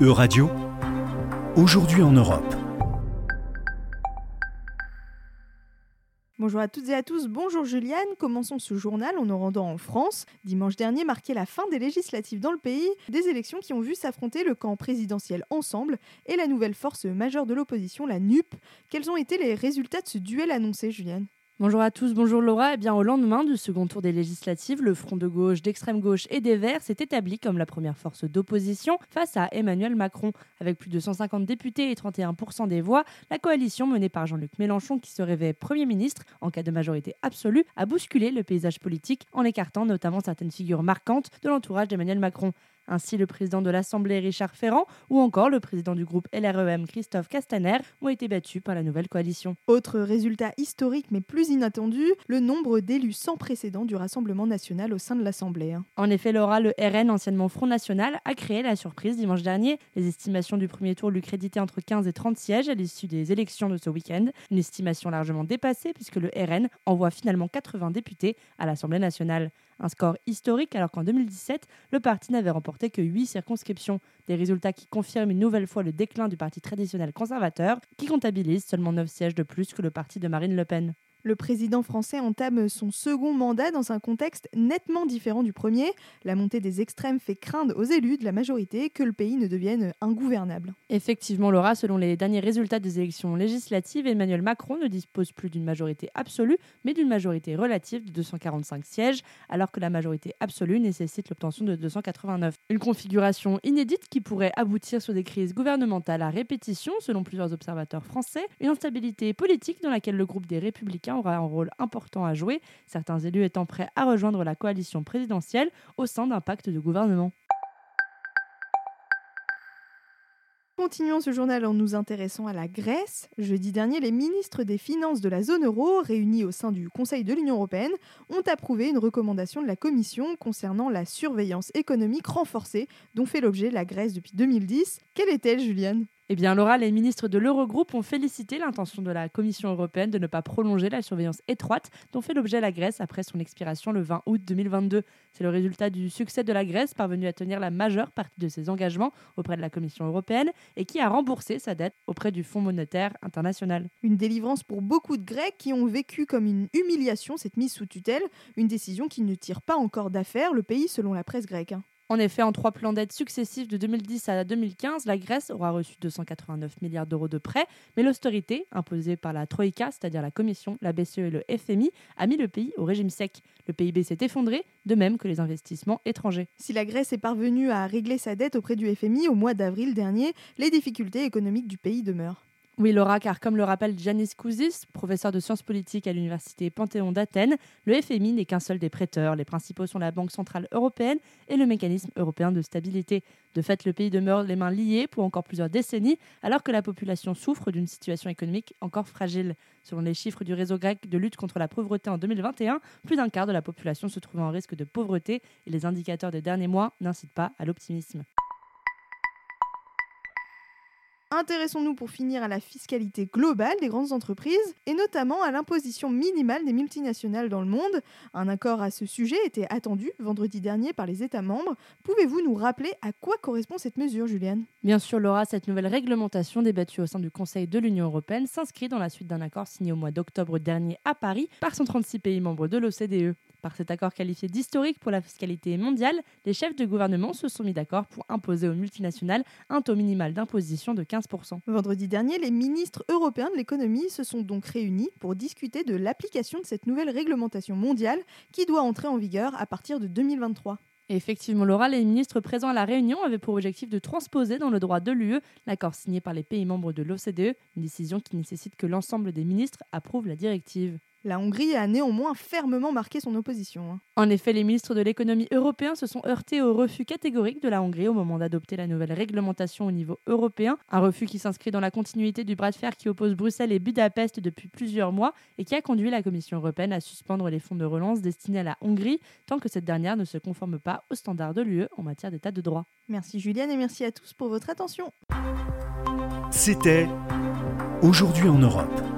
E-Radio, aujourd'hui en Europe. Bonjour à toutes et à tous, bonjour Juliane. Commençons ce journal en nous rendant en France. Dimanche dernier marquait la fin des législatives dans le pays, des élections qui ont vu s'affronter le camp présidentiel Ensemble et la nouvelle force majeure de l'opposition, la NUP. Quels ont été les résultats de ce duel annoncé, Juliane? Bonjour à tous, bonjour Laura. Eh bien, au lendemain du second tour des législatives, le front de gauche, d'extrême gauche et des Verts s'est établi comme la première force d'opposition face à Emmanuel Macron. Avec plus de 150 députés et 31% des voix, la coalition menée par Jean-Luc Mélenchon, qui se rêvait Premier ministre en cas de majorité absolue, a bousculé le paysage politique en écartant notamment certaines figures marquantes de l'entourage d'Emmanuel Macron. Ainsi, le président de l'Assemblée Richard Ferrand ou encore le président du groupe LREM Christophe Castaner ont été battus par la nouvelle coalition. Autre résultat historique mais plus inattendu, le nombre d'élus sans précédent du Rassemblement national au sein de l'Assemblée. Hein. En effet, Laura, le RN, anciennement Front National, a créé la surprise dimanche dernier. Les estimations du premier tour lui créditaient entre 15 et 30 sièges à l'issue des élections de ce week-end. Une estimation largement dépassée puisque le RN envoie finalement 80 députés à l'Assemblée nationale. Un score historique alors qu'en 2017, le parti n'avait remporté que 8 circonscriptions. Des résultats qui confirment une nouvelle fois le déclin du parti traditionnel conservateur, qui comptabilise seulement 9 sièges de plus que le parti de Marine Le Pen. Le président français entame son second mandat dans un contexte nettement différent du premier. La montée des extrêmes fait craindre aux élus de la majorité que le pays ne devienne ingouvernable. Effectivement, Laura, selon les derniers résultats des élections législatives, Emmanuel Macron ne dispose plus d'une majorité absolue, mais d'une majorité relative de 245 sièges, alors que la majorité absolue nécessite l'obtention de 289. Une configuration inédite qui pourrait aboutir sur des crises gouvernementales à répétition, selon plusieurs observateurs français, une instabilité politique dans laquelle le groupe des Républicains aura un rôle important à jouer, certains élus étant prêts à rejoindre la coalition présidentielle au sein d'un pacte de gouvernement. Continuons ce journal en nous intéressant à la Grèce. Jeudi dernier, les ministres des Finances de la zone euro, réunis au sein du Conseil de l'Union européenne, ont approuvé une recommandation de la Commission concernant la surveillance économique renforcée dont fait l'objet la Grèce depuis 2010. Quelle est-elle, Juliane? Eh bien, Laura, les ministres de l'Eurogroupe ont félicité l'intention de la Commission européenne de ne pas prolonger la surveillance étroite dont fait l'objet la Grèce après son expiration le 20 août 2022. C'est le résultat du succès de la Grèce parvenue à tenir la majeure partie de ses engagements auprès de la Commission européenne et qui a remboursé sa dette auprès du Fonds monétaire international. Une délivrance pour beaucoup de Grecs qui ont vécu comme une humiliation cette mise sous tutelle, une décision qui ne tire pas encore d'affaire le pays selon la presse grecque. En effet, en trois plans d'aide successifs de 2010 à 2015, la Grèce aura reçu 289 milliards d'euros de prêts, mais l'austérité, imposée par la Troïka, c'est-à-dire la Commission, la BCE et le FMI, a mis le pays au régime sec. Le PIB s'est effondré, de même que les investissements étrangers. Si la Grèce est parvenue à régler sa dette auprès du FMI au mois d'avril dernier, les difficultés économiques du pays demeurent. Oui, Laura, car comme le rappelle Janis Kouzis, professeur de sciences politiques à l'université Panthéon d'Athènes, le FMI n'est qu'un seul des prêteurs. Les principaux sont la Banque centrale européenne et le mécanisme européen de stabilité. De fait, le pays demeure les mains liées pour encore plusieurs décennies, alors que la population souffre d'une situation économique encore fragile. Selon les chiffres du réseau grec de lutte contre la pauvreté en 2021, plus d'un quart de la population se trouve en risque de pauvreté et les indicateurs des derniers mois n'incitent pas à l'optimisme. Intéressons-nous pour finir à la fiscalité globale des grandes entreprises et notamment à l'imposition minimale des multinationales dans le monde. Un accord à ce sujet était attendu vendredi dernier par les États membres. Pouvez-vous nous rappeler à quoi correspond cette mesure, Juliane? Bien sûr, Laura, cette nouvelle réglementation débattue au sein du Conseil de l'Union européenne s'inscrit dans la suite d'un accord signé au mois d'octobre dernier à Paris par 136 pays membres de l'OCDE. Par cet accord qualifié d'historique pour la fiscalité mondiale, les chefs de gouvernement se sont mis d'accord pour imposer aux multinationales un taux minimal d'imposition de 15%. Vendredi dernier, les ministres européens de l'économie se sont donc réunis pour discuter de l'application de cette nouvelle réglementation mondiale qui doit entrer en vigueur à partir de 2023. effectivement, Laura, les ministres présents à la réunion avaient pour objectif de transposer dans le droit de l'UE l'accord signé par les pays membres de l'OCDE, une décision qui nécessite que l'ensemble des ministres approuvent la directive. La Hongrie a néanmoins fermement marqué son opposition. Hein. En effet, les ministres de l'économie européens se sont heurtés au refus catégorique de la Hongrie au moment d'adopter la nouvelle réglementation au niveau européen, un refus qui s'inscrit dans la continuité du bras de fer qui oppose Bruxelles et Budapest depuis plusieurs mois et qui a conduit la Commission européenne à suspendre les fonds de relance destinés à la Hongrie tant que cette dernière ne se conforme pas aux standards de l'UE en matière d'état de droit. Merci Juliane et merci à tous pour votre attention. C'était Aujourd'hui en Europe